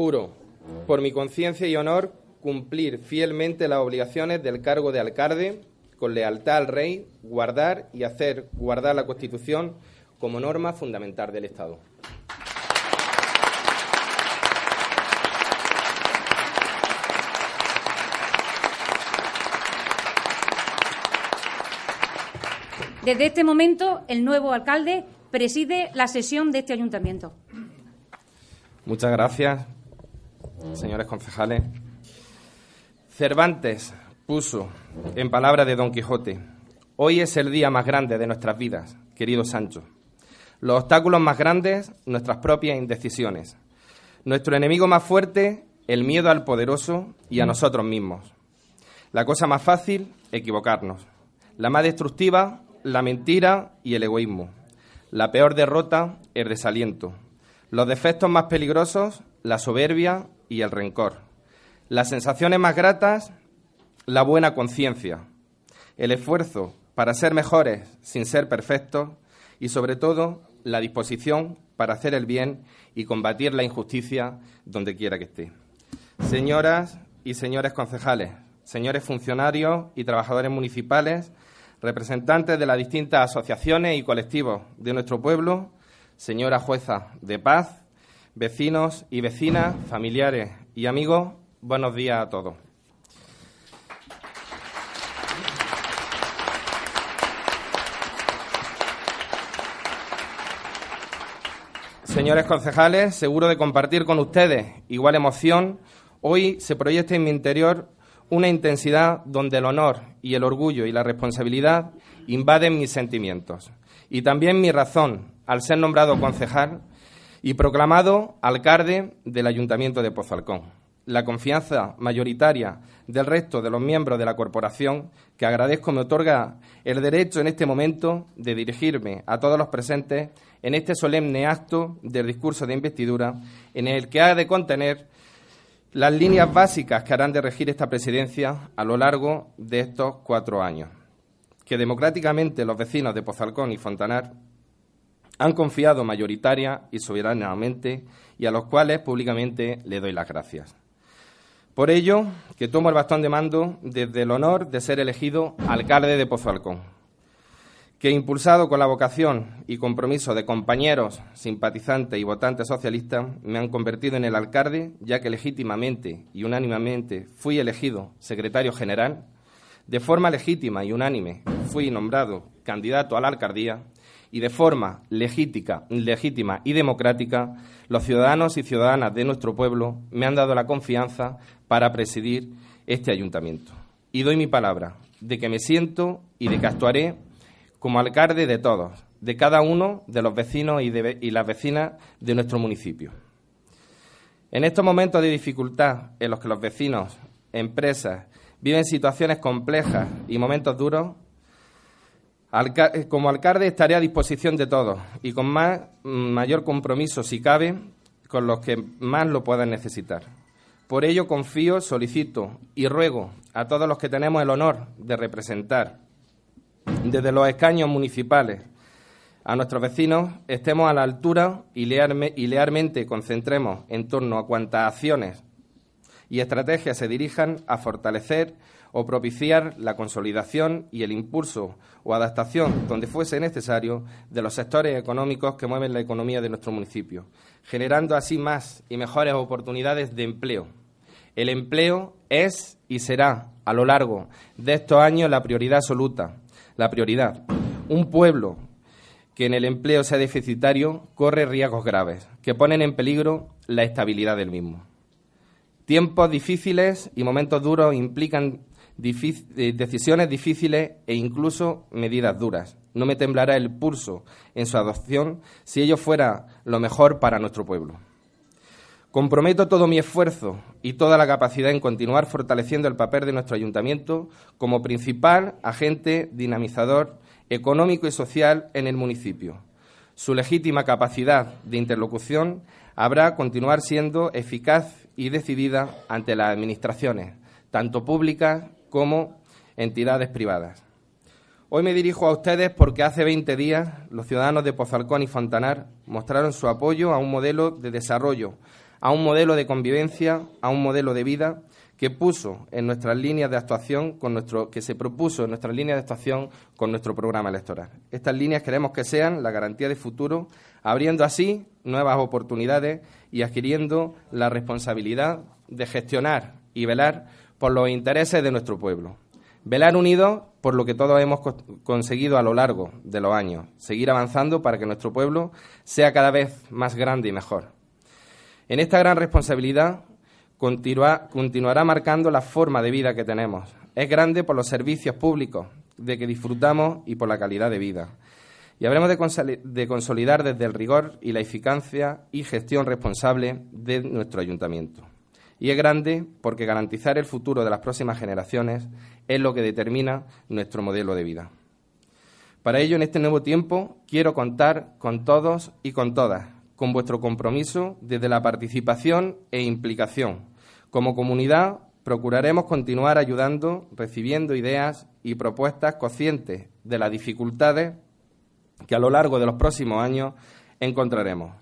Juro, por mi conciencia y honor, cumplir fielmente las obligaciones del cargo de alcalde con lealtad al rey, guardar y hacer guardar la Constitución como norma fundamental del Estado. Desde este momento, el nuevo alcalde preside la sesión de este ayuntamiento. Muchas gracias, señores concejales. Cervantes puso, en palabras de Don Quijote, hoy es el día más grande de nuestras vidas, querido Sancho. Los obstáculos más grandes, nuestras propias indecisiones. Nuestro enemigo más fuerte, el miedo al poderoso y a nosotros mismos. La cosa más fácil, equivocarnos. La más destructiva, la mentira y el egoísmo. La peor derrota, el desaliento. Los defectos más peligrosos, la soberbia y el rencor. Las sensaciones más gratas, la buena conciencia. El esfuerzo para ser mejores sin ser perfectos y sobre todo la disposición para hacer el bien y combatir la injusticia donde quiera que esté. Señoras y señores concejales, señores funcionarios y trabajadores municipales, representantes de las distintas asociaciones y colectivos de nuestro pueblo, señora jueza de paz, vecinos y vecinas, familiares y amigos, buenos días a todos. Señores concejales, seguro de compartir con ustedes igual emoción, hoy se proyecta en mi interior una intensidad donde el honor y el orgullo y la responsabilidad invaden mis sentimientos y también mi razón al ser nombrado concejal y proclamado alcalde del Ayuntamiento de Pozalcón. La confianza mayoritaria del resto de los miembros de la corporación, que agradezco me otorga el derecho en este momento de dirigirme a todos los presentes en este solemne acto del discurso de investidura, en el que ha de contener las líneas básicas que harán de regir esta presidencia a lo largo de estos cuatro años, que democráticamente los vecinos de Pozalcón y Fontanar han confiado mayoritaria y soberanamente y a los cuales públicamente le doy las gracias. Por ello, que tomo el bastón de mando desde el honor de ser elegido alcalde de Pozalcón que impulsado con la vocación y compromiso de compañeros, simpatizantes y votantes socialistas, me han convertido en el alcalde, ya que legítimamente y unánimemente fui elegido secretario general, de forma legítima y unánime fui nombrado candidato a la alcaldía y de forma legítima, legítima y democrática los ciudadanos y ciudadanas de nuestro pueblo me han dado la confianza para presidir este ayuntamiento. Y doy mi palabra de que me siento y de que actuaré como alcalde de todos, de cada uno de los vecinos y, y las vecinas de nuestro municipio. En estos momentos de dificultad en los que los vecinos, empresas, viven situaciones complejas y momentos duros, como alcalde estaré a disposición de todos y con más, mayor compromiso, si cabe, con los que más lo puedan necesitar. Por ello confío, solicito y ruego a todos los que tenemos el honor de representar desde los escaños municipales a nuestros vecinos estemos a la altura y, lealmente concentremos en torno a cuantas acciones y estrategias se dirijan a fortalecer o propiciar la consolidación y el impulso o adaptación, donde fuese necesario, de los sectores económicos que mueven la economía de nuestro municipio, generando así más y mejores oportunidades de empleo. El empleo es y será, a lo largo de estos años, la prioridad absoluta la prioridad. Un pueblo que en el empleo sea deficitario corre riesgos graves que ponen en peligro la estabilidad del mismo. Tiempos difíciles y momentos duros implican eh, decisiones difíciles e incluso medidas duras. No me temblará el pulso en su adopción si ello fuera lo mejor para nuestro pueblo. Comprometo todo mi esfuerzo y toda la capacidad en continuar fortaleciendo el papel de nuestro ayuntamiento como principal agente dinamizador económico y social en el municipio. Su legítima capacidad de interlocución habrá continuar siendo eficaz y decidida ante las administraciones, tanto públicas como entidades privadas. Hoy me dirijo a ustedes porque hace 20 días los ciudadanos de Pozalcón y Fontanar mostraron su apoyo a un modelo de desarrollo a un modelo de convivencia, a un modelo de vida que puso en nuestras líneas de actuación con nuestro que se propuso en nuestras líneas de actuación con nuestro programa electoral. Estas líneas queremos que sean la garantía de futuro, abriendo así nuevas oportunidades y adquiriendo la responsabilidad de gestionar y velar por los intereses de nuestro pueblo. Velar unidos por lo que todos hemos conseguido a lo largo de los años, seguir avanzando para que nuestro pueblo sea cada vez más grande y mejor. En esta gran responsabilidad continuará marcando la forma de vida que tenemos. Es grande por los servicios públicos de que disfrutamos y por la calidad de vida. Y habremos de consolidar desde el rigor y la eficacia y gestión responsable de nuestro ayuntamiento. Y es grande porque garantizar el futuro de las próximas generaciones es lo que determina nuestro modelo de vida. Para ello, en este nuevo tiempo, quiero contar con todos y con todas, con vuestro compromiso desde la participación e implicación. Como comunidad, procuraremos continuar ayudando, recibiendo ideas y propuestas conscientes de las dificultades que a lo largo de los próximos años encontraremos.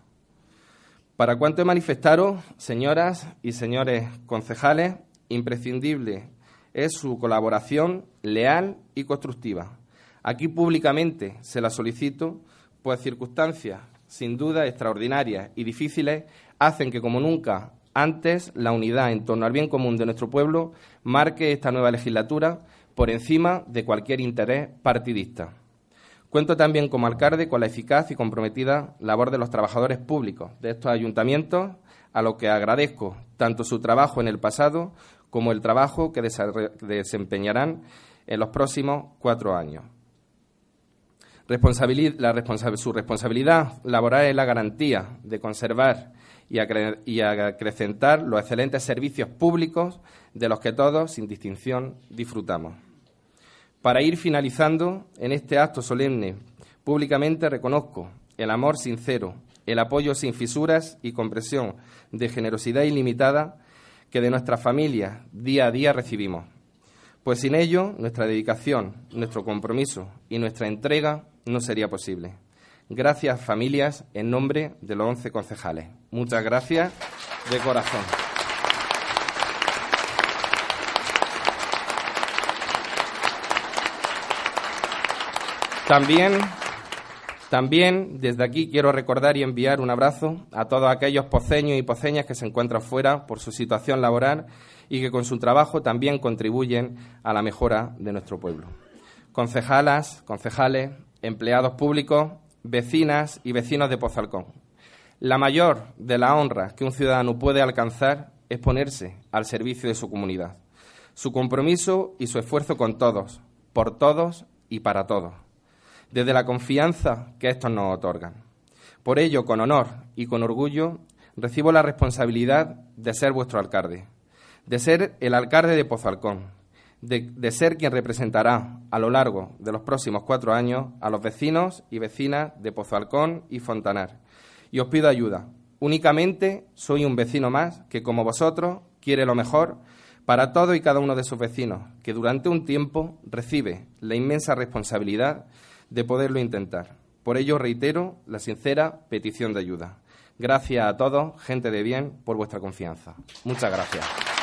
Para cuanto he manifestado, señoras y señores concejales, imprescindible es su colaboración leal y constructiva. Aquí públicamente se la solicito, pues circunstancias sin duda extraordinarias y difíciles hacen que, como nunca antes, la unidad en torno al bien común de nuestro pueblo marque esta nueva legislatura por encima de cualquier interés partidista. Cuento también como alcalde con la eficaz y comprometida labor de los trabajadores públicos de estos ayuntamientos, a los que agradezco tanto su trabajo en el pasado como el trabajo que desempeñarán en los próximos cuatro años. su responsabilidad laboral es la garantía de conservar y, y acrecentar los excelentes servicios públicos de los que todos, sin distinción, disfrutamos. Para ir finalizando, en este acto solemne, públicamente reconozco el amor sincero, el apoyo sin fisuras y compresión de generosidad ilimitada que de nuestras familias día a día recibimos. Pues sin ello, nuestra dedicación, nuestro compromiso y nuestra entrega no sería posible. Gracias, familias, en nombre de los once concejales. Muchas gracias de corazón. También, también desde aquí quiero recordar y enviar un abrazo a todos aquellos poceños y poceñas que se encuentran fuera por su situación laboral y que con su trabajo también contribuyen a la mejora de nuestro pueblo. Concejalas, concejales, empleados públicos, vecinas y vecinos de Pozalcón. La mayor de las honras que un ciudadano puede alcanzar es ponerse al servicio de su comunidad. Su compromiso y su esfuerzo con todos, por todos y para todos. Desde la confianza que estos nos otorgan. Por ello, con honor y con orgullo, recibo la responsabilidad de ser vuestro alcalde, de ser el alcalde de Pozalcón, de, ser quien representará a lo largo de los próximos cuatro años a los vecinos y vecinas de Pozalcón y Fontanar. Y os pido ayuda. Únicamente soy un vecino más que, como vosotros, quiere lo mejor para todo y cada uno de sus vecinos, que durante un tiempo recibe la inmensa responsabilidad de poderlo intentar. Por ello reitero la sincera petición de ayuda. Gracias a todos, gente de bien, por vuestra confianza. Muchas gracias.